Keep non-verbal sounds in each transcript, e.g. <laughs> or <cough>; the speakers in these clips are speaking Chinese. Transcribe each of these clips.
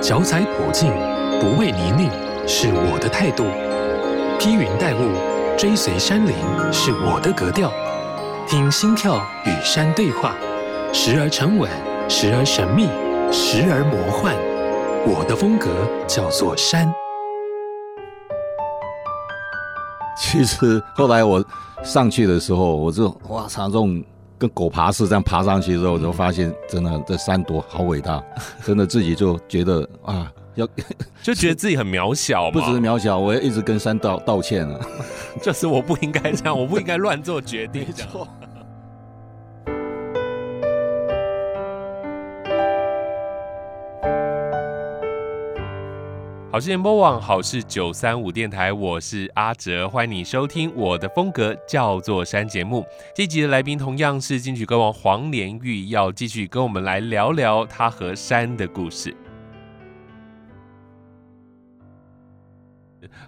脚踩普径，不畏泥泞，是我的态度；披云戴雾，追随山林，是我的格调。听心跳与山对话，时而沉稳，时而神秘，时而魔幻。我的风格叫做山。其实后来我上去的时候，我就哇操，这种跟狗爬似这样爬上去之后，我就发现真的这山多好伟大，<laughs> 真的自己就觉得啊，要 <laughs> 就觉得自己很渺小，不只是渺小，我要一直跟山道道歉了，<laughs> 就是我不应该这样，我不应该乱做决定。没错。好事联播网，好事九三五电台，我是阿哲，欢迎你收听我的风格叫做山节目。这集的来宾同样是金曲歌王黄连玉，要继续跟我们来聊聊他和山的故事。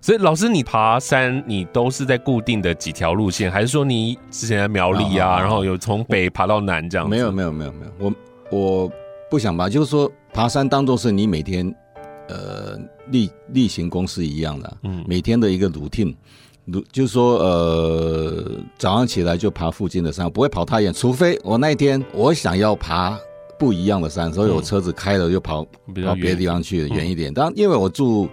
所以，老师，你爬山，你都是在固定的几条路线，还是说你之前在苗栗啊，然后有从北爬到南这样？没有，没有，没有，没有。我我不想吧，就是说爬山当做是你每天。呃，例例行公事一样的，嗯，每天的一个 routine，就是说，呃，早上起来就爬附近的山，不会跑太远，除非我那一天我想要爬不一样的山，所以我车子开了就跑、嗯、跑别的地方去远一点。当然，因为我住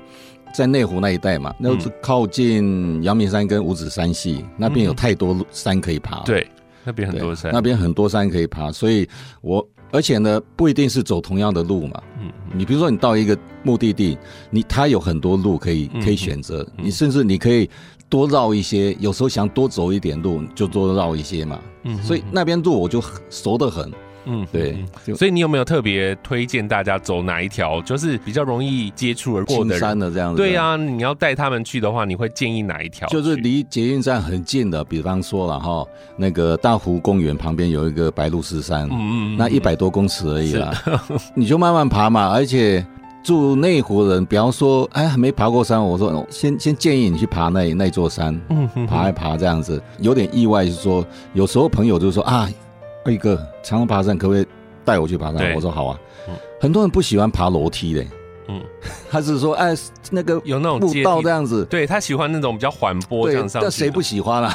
在内湖那一带嘛，那是靠近阳明山跟五指山系，那边有太多山可以爬。对，那边很多山，那边很多山可以爬，所以我。而且呢，不一定是走同样的路嘛。嗯，你比如说，你到一个目的地，你它有很多路可以可以选择，你甚至你可以多绕一些。有时候想多走一点路，就多绕一些嘛。嗯，所以那边路我就熟得很。嗯，对，所以你有没有特别推荐大家走哪一条，就是比较容易接触而过的山的这样子？对啊，你要带他们去的话，你会建议哪一条？就是离捷运站很近的，比方说了哈，那个大湖公园旁边有一个白鹭石山，嗯嗯，那一百多公尺而已啦，<laughs> 你就慢慢爬嘛。而且住内湖人，比方说，哎，还没爬过山，我说先先建议你去爬那那座山，嗯，爬一爬这样子。有点意外，就是说有时候朋友就说啊。一个常常爬山，可不可以带我去爬山？我说好啊。嗯、很多人不喜欢爬楼梯的，嗯，<laughs> 他是说哎，那个有那种步道这样子，对他喜欢那种比较缓坡这样上。但谁不喜欢啊？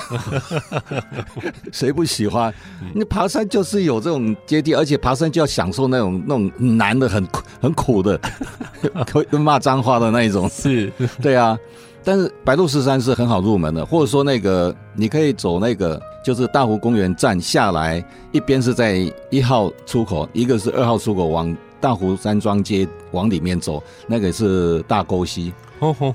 <laughs> 谁不喜欢？你爬山就是有这种阶梯，而且爬山就要享受那种那种难的、很很苦的，<laughs> 可以骂脏话的那一种。是，对啊。但是白鹭鸶山是很好入门的，或者说那个你可以走那个，就是大湖公园站下来，一边是在一号出口，一个是二号出口，往大湖山庄街往里面走，那个是大沟溪。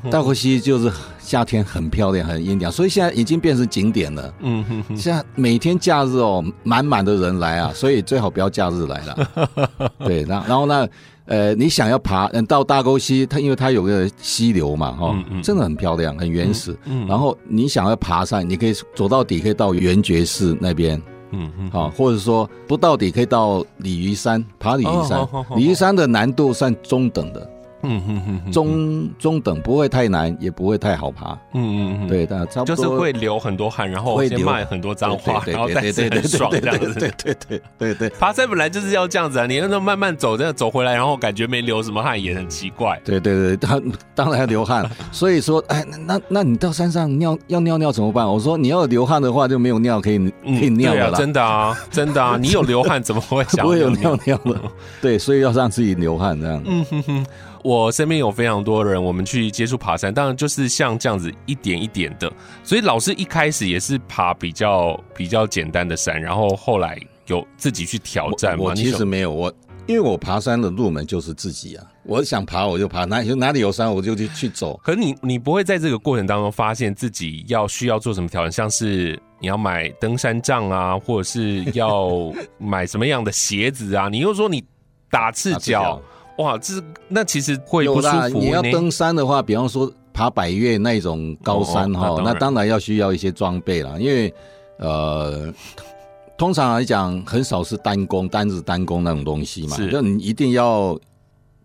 大沟溪就是夏天很漂亮，很阴凉，所以现在已经变成景点了。嗯哼哼，现在每天假日哦，满满的人来啊，所以最好不要假日来了。<laughs> 对，然然后呢？呃，你想要爬，嗯，到大沟溪，它因为它有个溪流嘛，哈、嗯嗯，真的很漂亮，很原始。然后你想要爬山，你可以走到底，可以到圆觉寺那边，嗯嗯，好，或者说不到底，可以到鲤鱼山，爬鲤鱼山，鲤、哦、鱼山的难度算中等的。嗯哼哼，中中等，不会太难，也不会太好爬。嗯嗯嗯，对，但差不多就是会流很多汗，然后会骂很多脏话，然后但是很爽这样子。对对对对对，爬山本来就是要这样子啊，你那种慢慢走，这样走回来，然后感觉没流什么汗也很奇怪。对对对，当当然要流汗。<laughs> 所以说，哎，那那你到山上尿要尿尿怎么办？我说你要流汗的话，就没有尿可以可以尿的了。真的啊，真的啊，<laughs> 你有流汗怎么会想不会有尿尿的？对，所以要让自己流汗这样。嗯哼哼。我身边有非常多人，我们去接触爬山，当然就是像这样子一点一点的。所以老师一开始也是爬比较比较简单的山，然后后来有自己去挑战吗？我，我其实没有，我因为我爬山的入门就是自己啊，我想爬我就爬，哪有哪里有山我就去去走。可是你你不会在这个过程当中发现自己要需要做什么挑战，像是你要买登山杖啊，或者是要买什么样的鞋子啊？你又说你打赤脚。<laughs> 哇，这是那其实会不舒服。你要登山的话，比方说爬百越那种高山哈、哦，那当然要需要一些装备了。因为呃，<laughs> 通常来讲很少是单攻单子单攻那种东西嘛，就你一定要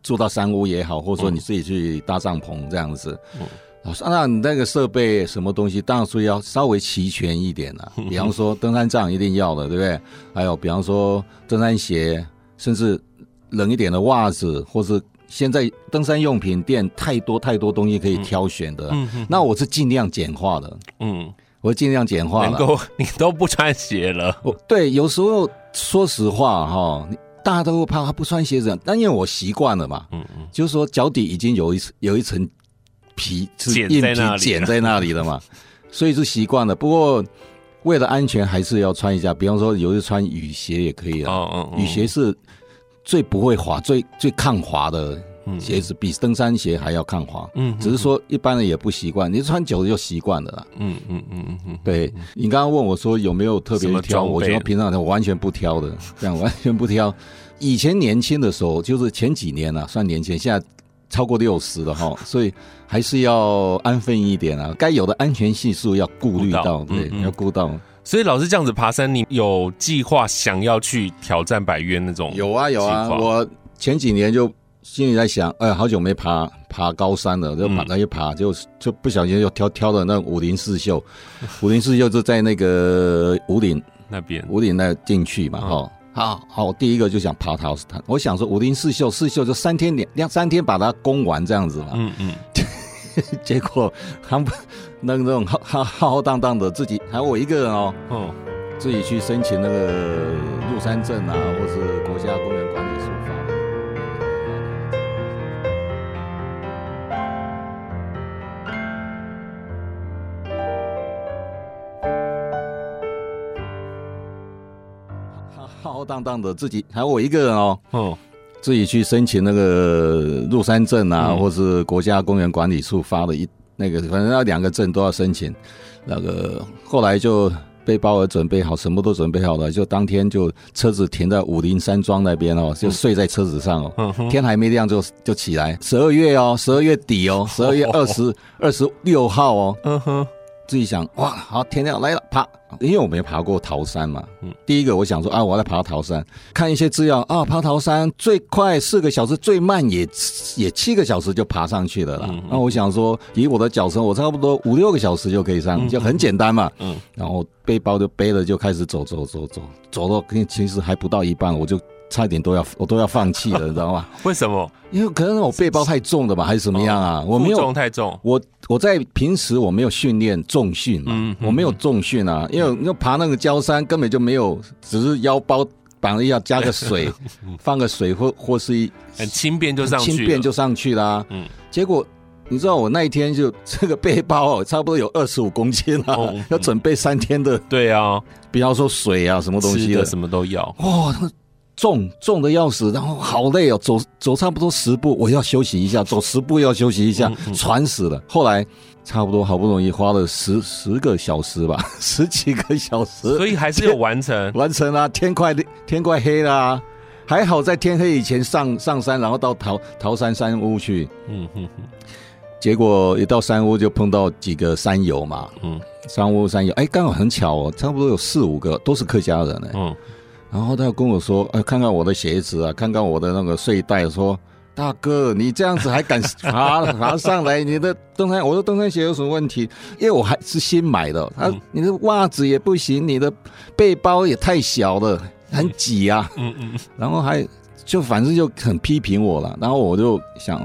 住到山屋也好，或者说你自己去搭帐篷这样子。嗯，那你那个设备什么东西，当然是要稍微齐全一点了。<laughs> 比方说登山杖一定要的，对不对？还有比方说登山鞋，甚至。冷一点的袜子，或是现在登山用品店太多太多东西可以挑选的，嗯嗯那我是尽量简化的，嗯，我尽量简化了。能够你都不穿鞋了，我对，有时候说实话哈，大家都会怕他不穿鞋子，但因为我习惯了嘛，嗯嗯，就是说脚底已经有一有一层皮是硬皮茧在那里了嘛，<laughs> 所以是习惯了。不过为了安全，还是要穿一下。比方说，有时穿雨鞋也可以啊。哦哦，雨鞋是最不会滑、最最抗滑的鞋子，比登山鞋还要抗滑。嗯，只是说一般人也不习惯，你穿久了就习惯了啦。嗯嗯嗯嗯嗯，对，你刚刚问我说有没有特别挑，我觉得平常我完全不挑的，这样完全不挑。以前年轻的时候，就是前几年啊，算年轻，现在超过六十了哈，<laughs> 所以还是要安分一点啊，该有的安全系数要顾虑到，对，要顾到。所以老师这样子爬山，你有计划想要去挑战百岳那种？有啊有啊，我前几年就心里在想，哎，好久没爬爬高山了，就爬一爬，就就不小心又挑挑了那五林四秀，<laughs> 五林四秀就在那个五岭那边，五岭那进去嘛，哈。好好，第一个就想爬塔斯坦。我想说，武林四秀，四秀就三天两两三天把它攻完这样子嘛。嗯嗯。<laughs> 结果他们那那种浩浩浩浩荡荡的，自己还有我一个人哦，哦，自己去申请那个入山证啊，或是国家公园管理处发的。浩浩荡荡的自己还有我一个人哦，嗯，自己去申请那个入山证啊，或是国家公园管理处发的一那个，反正那两个证都要申请。那个后来就背包也准备好，什么都准备好了，就当天就车子停在武陵山庄那边哦，就睡在车子上哦，天还没亮就就起来。十二月哦，十二月底哦，十二月二十二十六号哦，嗯哼。自己想哇，好天亮来了，爬，因为我没爬过桃山嘛。嗯，第一个我想说啊，我要爬桃山，看一些资料啊，爬桃山最快四个小时，最慢也也七个小时就爬上去了啦。那我想说，以我的脚程，我差不多五六个小时就可以上，就很简单嘛。嗯，然后背包就背了，就开始走走走走，走到其实还不到一半，我就。差一点都要 <laughs> 我都要放弃了，你知道吗？<laughs> 为什么？因为可能我背包太重了吧，还是怎么样啊？我没有重太重。我我在平时我没有训练重训嘛，嗯我没有重训啊，因为要爬那个郊山根本就没有，只是腰包绑了一下，加个水，<laughs> 放个水或或是一很轻便就上去，轻便就上去啦。嗯，结果你知道我那一天就这个背包哦，差不多有二十五公斤啊，要准备三天的。对啊，比方说水啊，什么东西的，什么都要。哇！重重的要死，然后好累哦，走走差不多十步，我要休息一下，走十步要休息一下，喘死了。后来差不多好不容易花了十十个小时吧，<laughs> 十几个小时，所以还是有完成，完成了。天快天快黑了啊，还好在天黑以前上上山，然后到桃桃山山屋去。嗯哼哼，结果一到山屋就碰到几个山友嘛，嗯，山屋山友，哎，刚好很巧哦，差不多有四五个都是客家人哎，嗯。然后他跟我说：“哎，看看我的鞋子啊，看看我的那个睡袋。说大哥，你这样子还敢爬爬上来？你的登山，我说登山鞋有什么问题？因为我还是新买的。他，你的袜子也不行，你的背包也太小了，很挤啊。嗯嗯。然后还就反正就很批评我了。然后我就想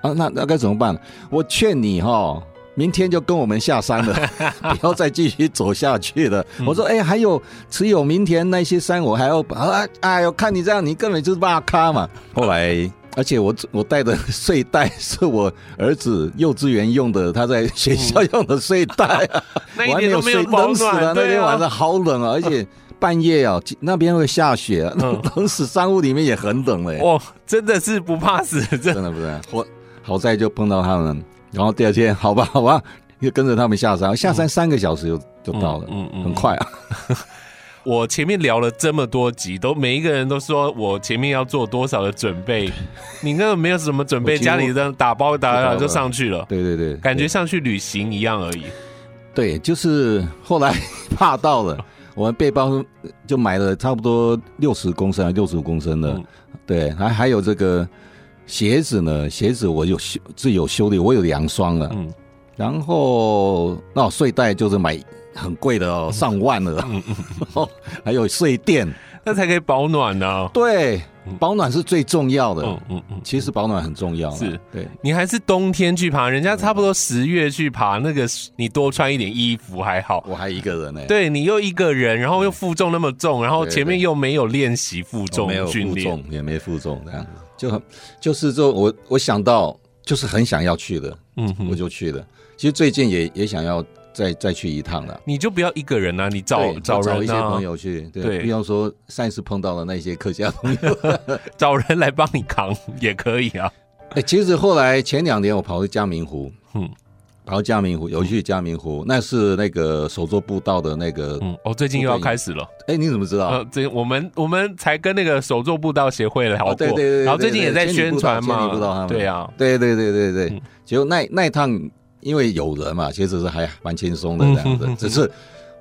啊，那那该怎么办？我劝你哈。”明天就跟我们下山了，<laughs> 不要再继续走下去了。我说，哎，还有持有明天那些山，我还要啊，哎呦，看你这样，你根本就是挖咖嘛。后来，而且我我带的睡袋是我儿子幼稚园用的，他在学校用的睡袋，<laughs> 我还没有睡，冷死了。那天晚上好冷啊，而且半夜啊，<laughs> 那边会下雪，冷死。山屋里面也很冷嘞。哇，真的是不怕死，真的不是。我好在就碰到他们。然后第二天，好吧，<laughs> 好吧，又跟着他们下山，下山三个小时就就到了，嗯嗯，很快啊。<laughs> 我前面聊了这么多集，都每一个人都说我前面要做多少的准备，<laughs> 你那个没有什么准备，家里的打包打打就上去了，对对对，感觉像去旅行一样而已。对，就是后来怕到了，我们背包就买了差不多六十公升、六十五公升的，对，还还有这个。鞋子呢？鞋子我有修，自己有修理，我有两双了。嗯，然后那睡袋就是买很贵的哦，上万了。嗯嗯，<laughs> 还有睡垫，那才可以保暖呢。对，保暖是最重要的。嗯嗯嗯，其实保暖很重要。是对，你还是冬天去爬，人家差不多十月去爬，那个你多穿一点衣服还好。我还一个人呢。对，你又一个人，然后又负重那么重，然后前面又没有练习负重训练，没有负重也没负重，这样子就很就是说我我想到就是很想要去的，嗯，我就去了。其实最近也也想要。再再去一趟了，你就不要一个人啊，你找找人、啊、找一些朋友去，对，对比方说上一次碰到的那些客家朋友，<laughs> 找人来帮你扛也可以啊。<laughs> 哎、欸，其实后来前两年我跑去嘉明湖，嗯，跑到嘉明湖，有去嘉明湖，那是那个手作步道的那个，嗯，哦，最近又要开始了。哎、欸，你怎么知道？呃，这我们我们才跟那个手作步道协会聊过，哦、对，对，对对对，然后最近也在宣传嘛，对啊，对对对对对，结果那那一趟。因为有人嘛，其实是还蛮轻松的这样子，<laughs> 只是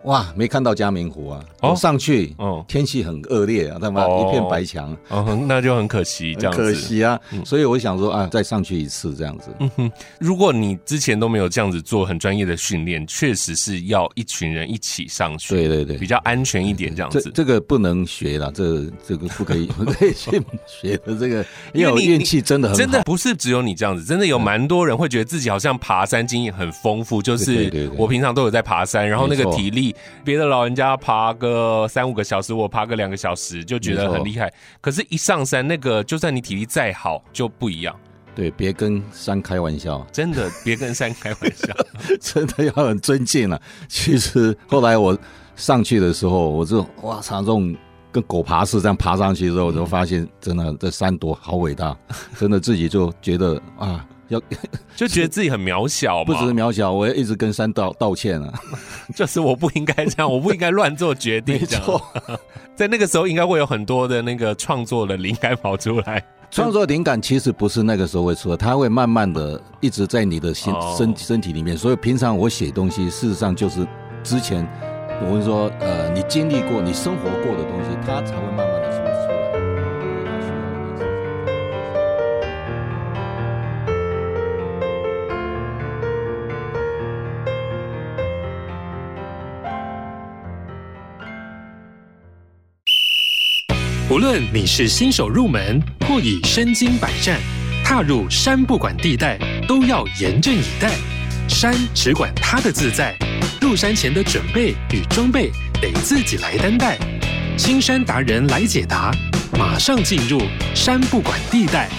哇，没看到嘉明湖啊！我上去，哦，天气很恶劣啊，他妈一片白墙，哦，那就很可惜，这样子可惜啊。所以我想说啊，再上去一次这样子。嗯哼，如果你之前都没有这样子做很专业的训练，确实是要一群人一起上去，对对对，比较安全一点这样子。这这个不能学了，这这个不可以 <laughs> 不可以去学的这个，因为你运气真的很好，真的不是只有你这样子，真的有蛮多人会觉得自己好像爬山经验很丰富，就是我平常都有在爬山，然后那个体力。别的老人家爬个三五个小时，我爬个两个小时就觉得很厉害。可是，一上山，那个就算你体力再好，就不一样。对，别跟山开玩笑，真的别跟山开玩笑，<laughs> 真的要很尊敬了。其实后来我上去的时候，我就哇操，这种跟狗爬似的这样爬上去之后，我就发现真的这山多好伟大，真的自己就觉得啊。要 <laughs> 就觉得自己很渺小，不只是渺小，我也一直跟山道道歉啊！<laughs> 就是我不应该这样，我不应该乱做决定。没错，<laughs> 在那个时候应该会有很多的那个创作的灵感跑出来。创作灵感其实不是那个时候会出来，它会慢慢的一直在你的心身身体里面。所以平常我写东西，事实上就是之前我们说，呃，你经历过、你生活过的东西，它才会慢慢无论你是新手入门，或已身经百战，踏入山不管地带，都要严阵以待。山只管它的自在，入山前的准备与装备得自己来担待。青山达人来解答，马上进入山不管地带。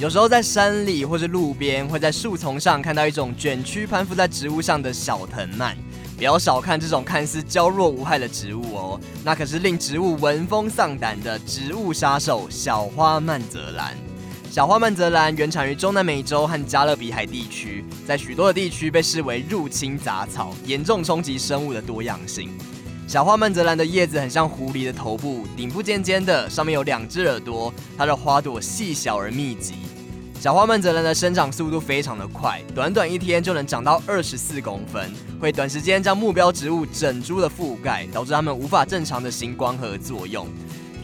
有时候在山里或是路边，会在树丛上看到一种卷曲攀附在植物上的小藤蔓。不要小看这种看似娇弱无害的植物哦，那可是令植物闻风丧胆的植物杀手——小花曼泽兰。小花曼泽兰原产于中南美洲和加勒比海地区，在许多的地区被视为入侵杂草，严重冲击生物的多样性。小花曼泽兰的叶子很像狐狸的头部，顶部尖尖的，上面有两只耳朵，它的花朵细小而密集。小花曼泽兰的生长速度非常的快，短短一天就能长到二十四公分，会短时间将目标植物整株的覆盖，导致它们无法正常的行光合作用。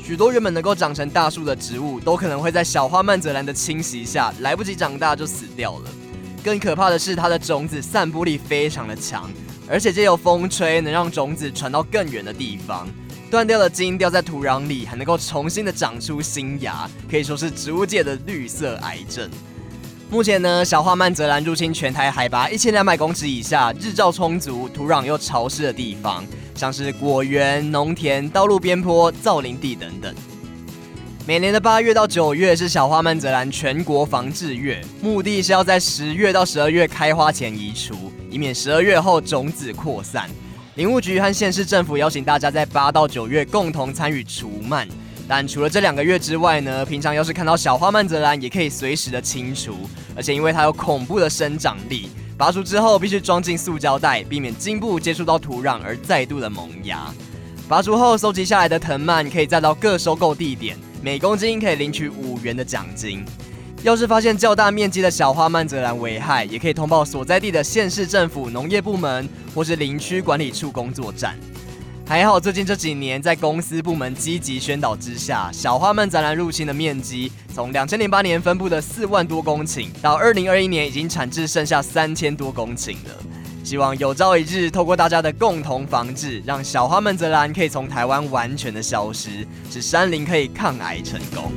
许多原本能够长成大树的植物，都可能会在小花曼泽兰的侵袭下来不及长大就死掉了。更可怕的是，它的种子散播力非常的强，而且借由风吹能让种子传到更远的地方。断掉的茎掉在土壤里，还能够重新的长出新芽，可以说是植物界的绿色癌症。目前呢，小花曼泽兰入侵全台海拔一千两百公尺以下、日照充足、土壤又潮湿的地方，像是果园、农田、道路边坡、造林地等等。每年的八月到九月是小花曼泽兰全国防治月，目的是要在十月到十二月开花前移除，以免十二月后种子扩散。林务局和县市政府邀请大家在八到九月共同参与除曼，但除了这两个月之外呢，平常要是看到小花曼泽兰，也可以随时的清除，而且因为它有恐怖的生长力，拔除之后必须装进塑胶袋，避免茎部接触到土壤而再度的萌芽。拔除后收集下来的藤蔓可以再到各收购地点，每公斤可以领取五元的奖金。要是发现较大面积的小花曼泽兰危害，也可以通报所在地的县市政府农业部门或是林区管理处工作站。还好最近这几年在公司部门积极宣导之下，小花曼泽兰入侵的面积从两千零八年分布的四万多公顷，到二零二一年已经产至剩下三千多公顷了。希望有朝一日，透过大家的共同防治，让小花曼泽兰可以从台湾完全的消失，使山林可以抗癌成功。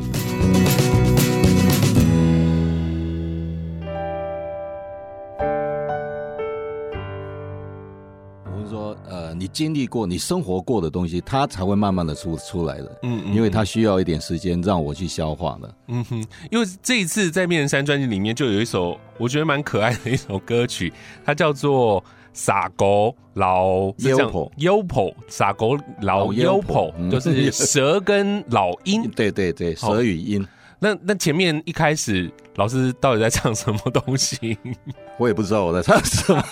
经历过、你生活过的东西，它才会慢慢的出出来的。嗯，嗯，因为它需要一点时间让我去消化的。嗯哼，因为这一次在面人山专辑里面就有一首我觉得蛮可爱的一首歌曲，它叫做《傻狗老优婆优婆傻狗老优婆》，就是蛇跟老鹰。<laughs> 对对对，蛇与鹰。那那前面一开始老师到底在唱什么东西？<laughs> 我也不知道我在唱什么，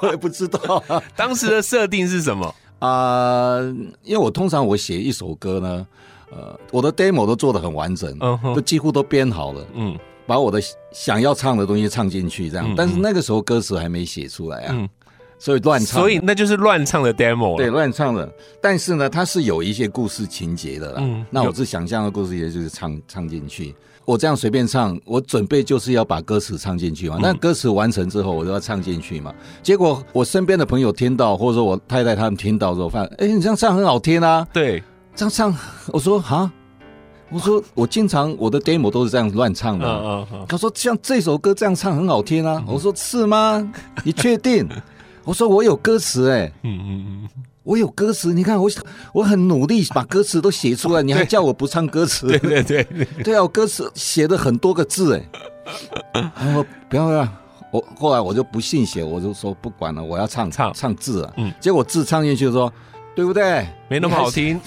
我也不知道。<laughs> 当时的设定是什么啊、呃？因为我通常我写一首歌呢，呃，我的 demo 都做的很完整，都几乎都编好了，嗯，把我的想要唱的东西唱进去，这样。嗯嗯，但是那个时候歌词还没写出来啊。嗯所以乱唱，所以那就是乱唱的 demo。对，乱唱的。但是呢，它是有一些故事情节的啦。嗯，那我是想象的故事也就是唱唱进去。我这样随便唱，我准备就是要把歌词唱进去嘛。嗯、那歌词完成之后，我就要唱进去嘛。结果我身边的朋友听到，或者说我太太他们听到之后，发现，哎，你这样唱很好听啊。对，这样唱，我说啊，我说我经常我的 demo 都是这样乱唱的。他说像这首歌这样唱很好听啊。我说是吗？你确定？我说我有歌词哎，嗯嗯嗯，我有歌词，你看我我很努力把歌词都写出来，你还叫我不唱歌词？对对对对，<laughs> 对啊，我歌词写了很多个字哎，<laughs> 然后不要让我后来我就不信邪，我就说不管了，我要唱唱唱字啊，嗯，结果字唱进去就说对不对？没那么好听，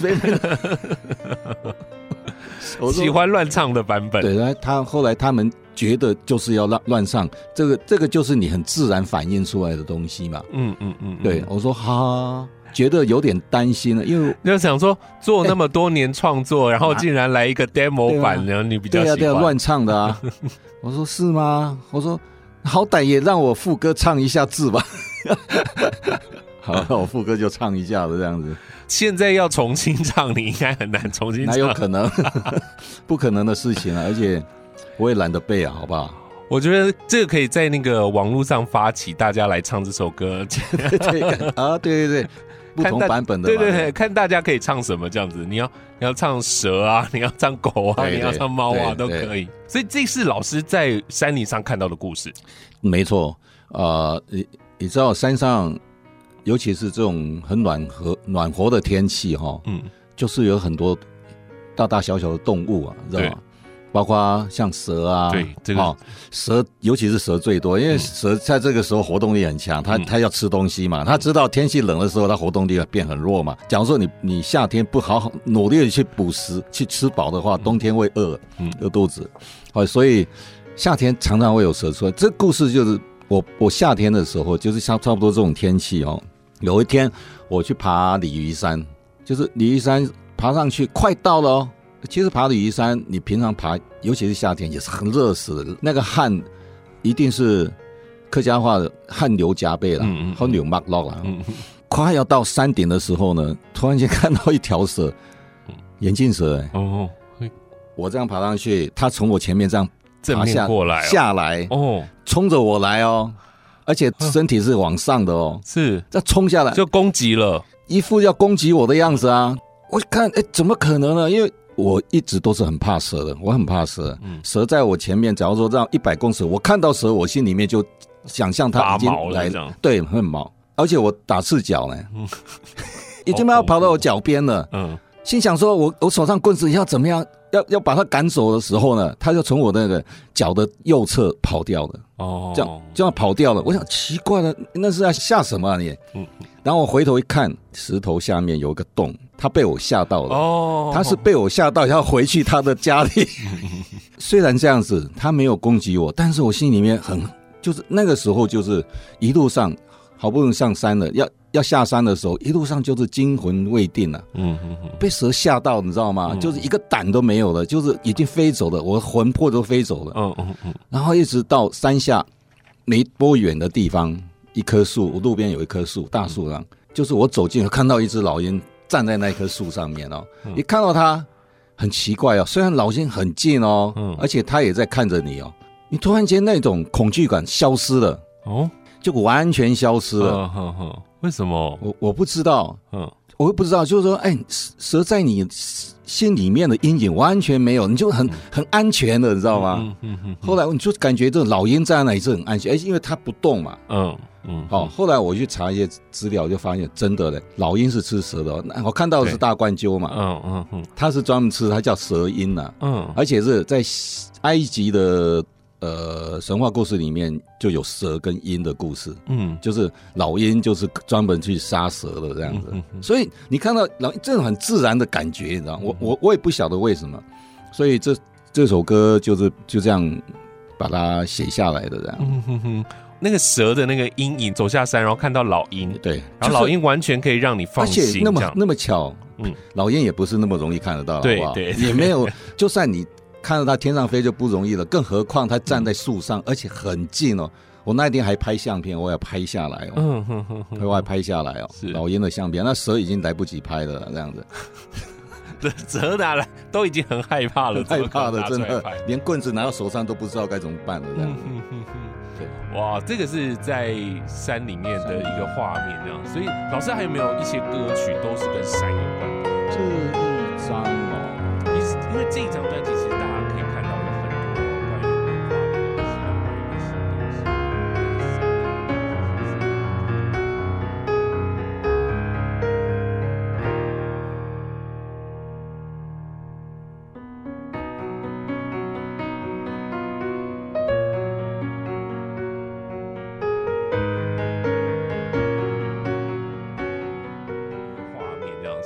我 <laughs> 喜欢乱唱的版本。对，他后来他们。觉得就是要乱乱上，这个这个就是你很自然反映出来的东西嘛。嗯嗯嗯，对，我说哈，觉得有点担心了，因为就想说做那么多年创作，然后竟然来一个 demo 版，然后你比较喜欢对啊，乱唱的啊。<laughs> 我说是吗？我说好歹也让我副歌唱一下字吧。<laughs> 好，那我副歌就唱一下子这样子。现在要重新唱，你应该很难重新唱，哪有可能？<laughs> 不可能的事情啊，而且。我也懒得背啊，好不好？我觉得这个可以在那个网络上发起，大家来唱这首歌。<laughs> 对对啊，对对对，<laughs> 不同版本的，对对对，看大家可以唱什么这样子。你要你要唱蛇啊，<laughs> 你要唱狗啊，对对对，你要唱猫啊，都可以。所以这是老师在山林上看到的故事。没错，呃，你你知道山上，尤其是这种很暖和暖和的天气哈，嗯，就是有很多大大小小的动物啊，知道吗？包括像蛇啊，对，这个、哦、蛇，尤其是蛇最多，因为蛇在这个时候活动力很强，它它要吃东西嘛，它知道天气冷的时候，它活动力变很弱嘛。假如说你你夏天不好好努力的去捕食去吃饱的话，冬天会饿，嗯，饿肚子，哦，所以夏天常常会有蛇出来。这故事就是我我夏天的时候，就是像差不多这种天气哦。有一天我去爬鲤鱼山，就是鲤鱼山爬上去快到了哦。其实爬鲤鱼山，你平常爬，尤其是夏天，也是很热死的。那个汗，一定是客家话的汗流浃背了，汗流满落了。快要到山顶的时候呢，突然间看到一条蛇，眼镜蛇、欸。哦，我这样爬上去，它从我前面这样爬下过来、哦、下来，哦，冲着我来哦，而且身体是往上的哦，是这冲下来就攻击了，一副要攻击我的样子啊！我看，哎，怎么可能呢？因为我一直都是很怕蛇的，我很怕蛇。嗯，蛇在我前面，假如说这样一百公尺，我看到蛇，我心里面就想象它已经来了，对，很毛，而且我打赤脚呢，嗯、<laughs> 已经要跑到我脚边了。嗯，心想说我我手上棍子要怎么样，要要把它赶走的时候呢，它就从我那个脚的右侧跑掉了。哦，这样这样跑掉了。我想奇怪了，那是在吓什么啊你？嗯。然后我回头一看，石头下面有一个洞，他被我吓到了。哦，他是被我吓到，要回去他的家里。<laughs> 虽然这样子，他没有攻击我，但是我心里面很，就是那个时候，就是一路上好不容易上山了，要要下山的时候，一路上就是惊魂未定了。嗯嗯嗯，被蛇吓到，你知道吗？就是一个胆都没有了，就是已经飞走了，我魂魄都飞走了。嗯嗯嗯，然后一直到山下没多远的地方。一棵树，我路边有一棵树，大树上，就是我走近看到一只老鹰站在那棵树上面哦。一看到他，很奇怪哦，虽然老鹰很近哦，而且他也在看着你哦。你突然间那种恐惧感消失了哦，就完全消失了。为什么？我我不知道，嗯，我也不知道，就是说，哎，蛇在你心里面的阴影完全没有，你就很很安全的，你知道吗？嗯嗯嗯。后来你就感觉这老鹰在那里是很安全，哎，因为它不动嘛。嗯嗯。好，后来我去查一些资料，就发现真的嘞，老鹰是吃蛇的。我看到的是大冠鸠嘛。嗯嗯嗯。它是专门吃，它叫蛇鹰呐。嗯。而且是在埃及的。呃，神话故事里面就有蛇跟鹰的故事，嗯，就是老鹰就是专门去杀蛇的这样子，所以你看到老这种很自然的感觉，你知道，我我我也不晓得为什么，所以这这首歌就是就这样把它写下来的这样。嗯哼哼，那个蛇的那个阴影走下山，然后看到老鹰，对，然后老鹰完全可以让你放心，而且那么那么巧，嗯，老鹰也不是那么容易看得到，对？对，也没有，<laughs> 就算你。看到它天上飞就不容易了，更何况它站在树上，而且很近哦。我那天还拍相片，我要拍下来哦。嗯哼哼，我还拍下来哦。是老鹰的相片，那蛇已经来不及拍了，这样子。<laughs> 这蛇拿来都已经很害怕了，害怕的真的，连棍子拿到手上都不知道该怎么办了，这样子。对，哇，这个是在山里面的一个画面，这样。所以老师还有没有一些歌曲都是跟山有关的？这一张哦，因为这一张专辑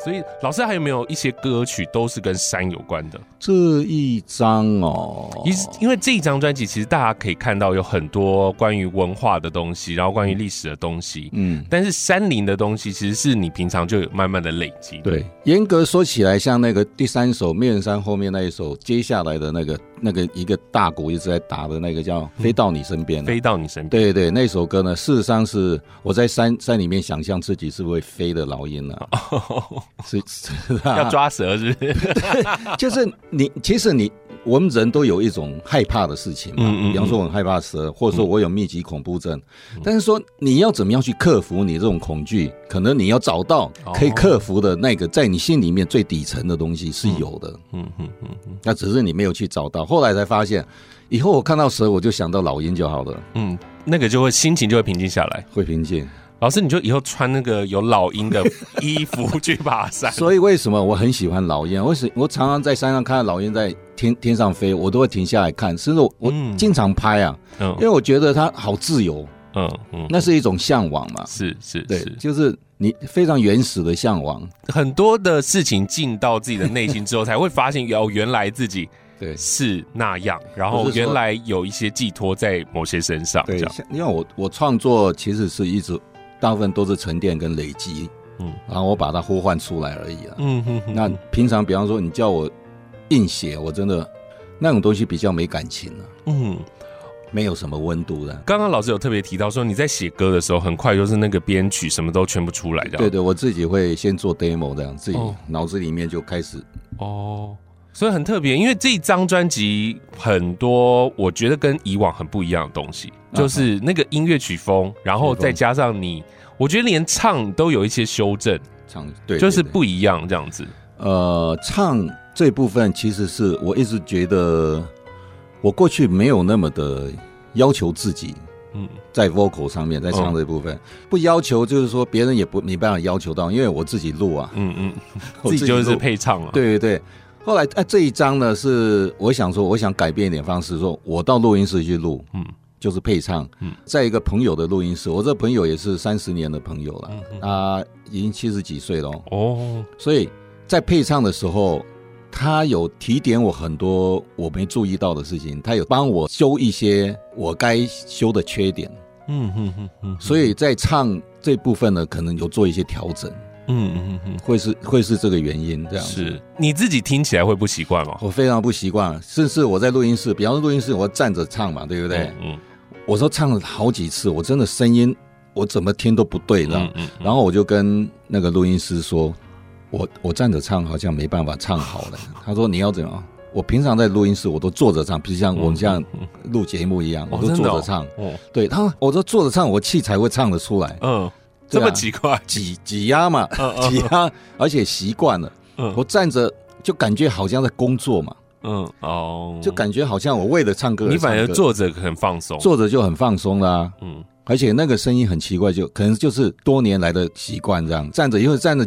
所以老师还有没有一些歌曲都是跟山有关的？这一张哦，因因为这一张专辑其实大家可以看到有很多关于文化的东西，然后关于历史的东西，嗯，但是山林的东西其实是你平常就有慢慢的累积。对，严格说起来，像那个第三首《灭人山》后面那一首，接下来的那个那个一个大鼓一直在打的那个叫《飞到你身边》，飞到你身边。对对，那首歌呢，事实上是我在山山里面想象自己是会飞的老鹰啊。<laughs> 是，是要抓蛇是不是？<laughs> 就是你，其实你我们人都有一种害怕的事情嘛。嗯嗯。比方说，我很害怕蛇，或者说我有密集恐怖症。但是说你要怎么样去克服你这种恐惧？可能你要找到可以克服的那个，在你心里面最底层的东西是有的。嗯嗯嗯嗯。那只是你没有去找到，后来才发现，以后我看到蛇，我就想到老鹰就好了。嗯，那个就会心情就会平静下来，会平静。老师，你就以后穿那个有老鹰的衣服去爬山。<laughs> 所以为什么我很喜欢老鹰？为什么我常常在山上看到老鹰在天天上飞，我都会停下来看，甚至我我经常拍啊，嗯，因为我觉得它好自由，嗯嗯，那是一种向往嘛，是是，对，就是你非常原始的向往。很多的事情进到自己的内心之后，才会发现哦，原来自己 <laughs> 对是那样，然后原来有一些寄托在某些身上。对，因为我我创作其实是一直。大部分都是沉淀跟累积，嗯，然后我把它呼唤出来而已啊，嗯哼，哼。那平常比方说你叫我硬写，我真的那种东西比较没感情了，啊，嗯，没有什么温度的。刚刚老师有特别提到说你在写歌的时候，很快就是那个编曲什么都全部出来，这样。对对，我自己会先做 demo 这样，自己脑子里面就开始。哦，所以很特别，因为这一张专辑很多，我觉得跟以往很不一样的东西。就是那个音乐曲风，然后再加上你，我觉得连唱都有一些修正，唱对，就是不一样这样子。呃，唱这部分其实是我一直觉得，我过去没有那么的要求自己，嗯，在 vocal 上面，在唱这部分。不要求，就是说别人也不没办法要求到，因为我自己录啊，嗯嗯，<laughs> 自己就是配唱啊，对对对。后来哎，这一张呢是我想说，我想改变一点方式，说我到录音室去录，嗯。就是配唱，嗯。在一个朋友的录音室，我这朋友也是三十年的朋友了，他已经七十几岁了哦，所以在配唱的时候，他有提点我很多我没注意到的事情，他有帮我修一些我该修的缺点，嗯嗯嗯嗯，所以在唱这部分呢，可能有做一些调整，嗯嗯嗯，会是会是这个原因这样子。是你自己听起来会不习惯吗？我非常不习惯，甚至我在录音室，比方说录音室我站着唱嘛，对不对？嗯。我说唱了好几次，我真的声音我怎么听都不对的。嗯嗯嗯、然后我就跟那个录音师说，我我站着唱好像没办法唱好了。<laughs> 他说你要怎样？我平常在录音室我都坐着唱，比如像我们这样录节目一样，我都坐着唱。哦，对，他我都坐着唱，我气才会唱得出来。嗯，这么奇怪，挤挤压嘛，挤压，而且习惯了。嗯，我站着就感觉好像在工作嘛。嗯哦，就感觉好像我为了唱歌，你反而坐着很放松，坐着就很放松啦。嗯，而且那个声音很奇怪，就可能就是多年来的习惯这样。站着因为站着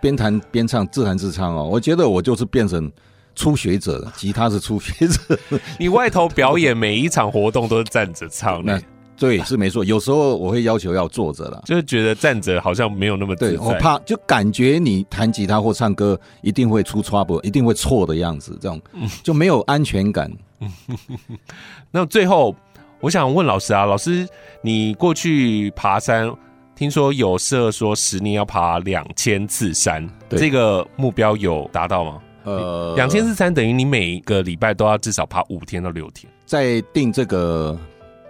边弹边唱，自弹自唱哦。我觉得我就是变成初学者了，吉他是初学者。<laughs> 你外头表演每一场活动都是站着唱的。对，是没错。有时候我会要求要坐着了，就是觉得站着好像没有那么。对，我怕就感觉你弹吉他或唱歌一定会出 trouble，一定会错的样子，这种就没有安全感。<laughs> 那最后，我想问老师啊，老师，你过去爬山，听说有设说十年要爬两千次山，对这个目标有达到吗？呃，两千次山等于你每个礼拜都要至少爬五天到六天，在定这个。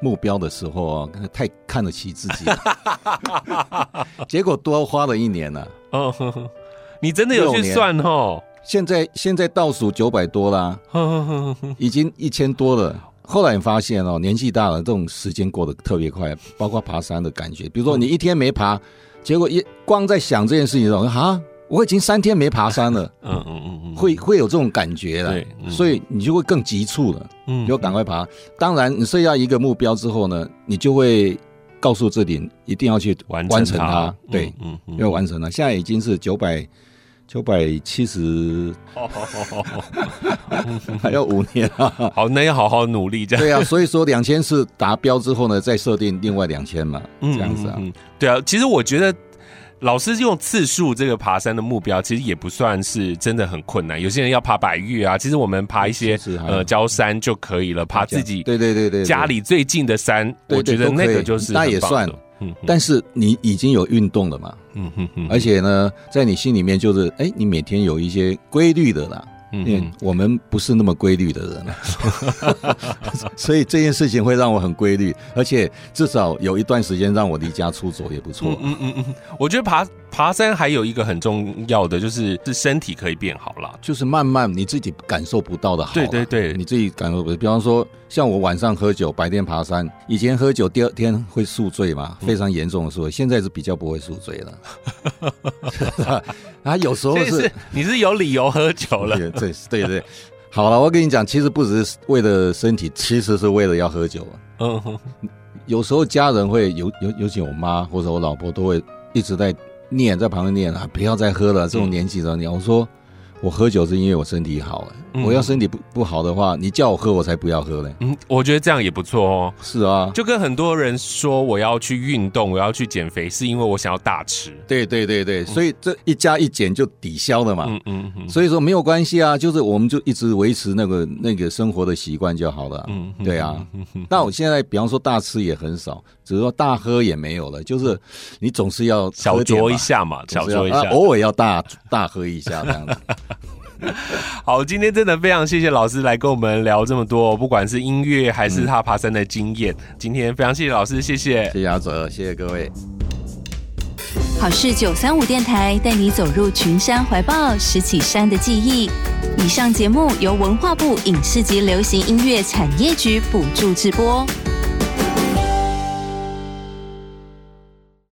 目标的时候啊，太看得起自己了，<laughs> 结果多花了一年了。哦，你真的有去算哦？现在现在倒数九百多啦，已经一千多了。后来你发现哦，年纪大了，这种时间过得特别快，包括爬山的感觉。比如说你一天没爬，结果一光在想这件事情的时候，啊。我已经三天没爬山了，<laughs> 嗯嗯嗯嗯，会会有这种感觉了，对，所以你就会更急促了，嗯，就赶快爬。当然，你设下一个目标之后呢，你就会告诉自己一定要去完成它，对，嗯，要完成了。现在已经是九百九百七十，<laughs> 还要五年啊，好，那要好好努力这样。对啊，所以说两千是达标之后呢，再设定另外两千嘛，这样子啊，对啊，其实我觉得。老师用次数这个爬山的目标，其实也不算是真的很困难。有些人要爬百岳啊，其实我们爬一些呃郊山就可以了。爬自己对对对对家里最近的山，我觉得那个就是那也算。嗯，但是你已经有运动了嘛？嗯哼哼。而且呢，在你心里面就是，哎，你每天有一些规律的啦。因为我们不是那么规律的人，<laughs> 所以这件事情会让我很规律，而且至少有一段时间让我离家出走也不错。嗯嗯嗯，我觉得爬爬山还有一个很重要的就是是身体可以变好了，就是慢慢你自己感受不到的好。对对对，你自己感受不到。比方说，像我晚上喝酒，白天爬山，以前喝酒第二天会宿醉嘛，非常严重的宿醉，现在是比较不会宿醉了。<laughs> <laughs> 啊，有时候是，是你是有理由喝酒了。<laughs> 对对对，好了，我跟你讲，其实不只是为了身体，其实是为了要喝酒。嗯哼，有时候家人会尤尤尤其我妈或者我老婆都会一直在念，在旁边念啊，不要再喝了，这种年纪的你。我说。我喝酒是因为我身体好，我要身体不不好的话，你叫我喝我才不要喝嘞。嗯，我觉得这样也不错哦。是啊，就跟很多人说我要去运动，我要去减肥，是因为我想要大吃。对对对对，所以这一加一减就抵消了嘛。嗯嗯嗯。所以说没有关系啊，就是我们就一直维持那个那个生活的习惯就好了。嗯，对啊。那我现在比方说大吃也很少，只是说大喝也没有了，就是你总是要小酌一下嘛，小酌一下，偶尔要大大喝一下这样子。<laughs> <laughs> 好，今天真的非常谢谢老师来跟我们聊这么多，不管是音乐还是他爬山的经验。嗯、今天非常谢谢老师，谢谢，谢谢阿泽，谢谢各位。好事九三五电台带你走入群山怀抱，拾起山的记忆。以上节目由文化部影视及流行音乐产业局补助直播。